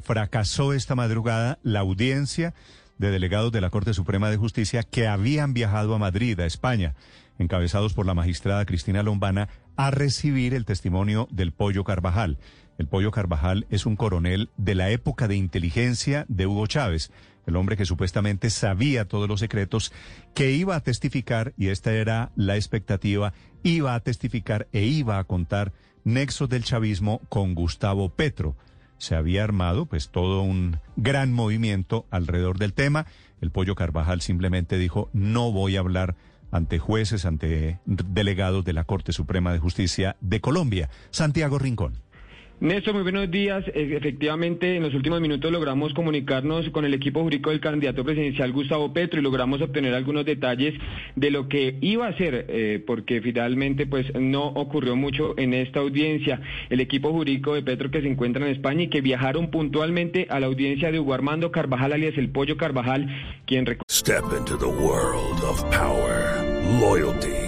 Fracasó esta madrugada la audiencia de delegados de la Corte Suprema de Justicia que habían viajado a Madrid, a España, encabezados por la magistrada Cristina Lombana, a recibir el testimonio del Pollo Carvajal. El Pollo Carvajal es un coronel de la época de inteligencia de Hugo Chávez, el hombre que supuestamente sabía todos los secretos, que iba a testificar, y esta era la expectativa, iba a testificar e iba a contar nexos del chavismo con Gustavo Petro se había armado pues todo un gran movimiento alrededor del tema. El Pollo Carvajal simplemente dijo, no voy a hablar ante jueces, ante delegados de la Corte Suprema de Justicia de Colombia. Santiago Rincón. Néstor, muy buenos días. E, efectivamente, en los últimos minutos logramos comunicarnos con el equipo jurídico del candidato presidencial Gustavo Petro y logramos obtener algunos detalles de lo que iba a ser, eh, porque finalmente pues no ocurrió mucho en esta audiencia. El equipo jurídico de Petro que se encuentra en España y que viajaron puntualmente a la audiencia de Hugo Armando Carvajal, alias el Pollo Carvajal, quien... Step into the world of power, loyalty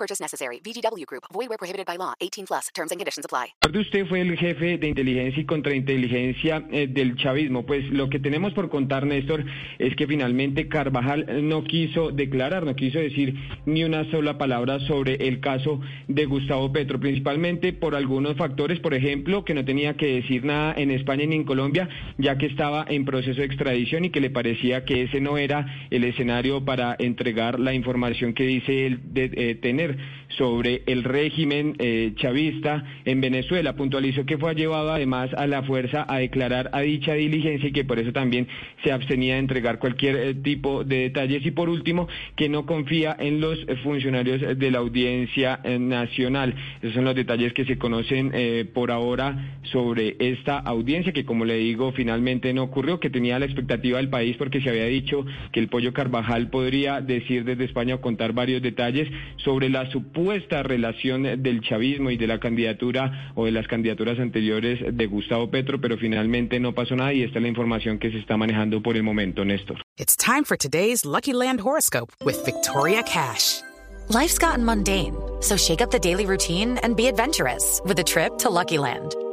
Purchase necessary. VGW Group. Void where prohibited by law. 18 plus. Terms and conditions apply. Usted fue el jefe de inteligencia y contrainteligencia eh, del chavismo. Pues lo que tenemos por contar, Néstor, es que finalmente Carvajal no quiso declarar, no quiso decir ni una sola palabra sobre el caso de Gustavo Petro, principalmente por algunos factores, por ejemplo, que no tenía que decir nada en España ni en Colombia, ya que estaba en proceso de extradición y que le parecía que ese no era el escenario para entregar la información que dice él de, eh, tener sobre el régimen eh, chavista en Venezuela. Puntualizó que fue llevado además a la fuerza a declarar a dicha diligencia y que por eso también se abstenía de entregar cualquier eh, tipo de detalles. Y por último, que no confía en los funcionarios de la Audiencia eh, Nacional. Esos son los detalles que se conocen por ahora sobre esta audiencia, que como le digo, finalmente no ocurrió, que tenía la expectativa del país porque se había dicho que el Pollo Carvajal podría decir desde España o contar varios detalles sobre la supuesta relación del chavismo y de la candidatura o de las candidaturas anteriores de Gustavo Petro, pero finalmente no pasó nada y esta es la información que se está manejando por el momento, Néstor. It's time for today's Lucky Land horoscope with Victoria Cash. Life's gotten mundane, so shake up the daily routine and be adventurous with a trip to Lucky Land.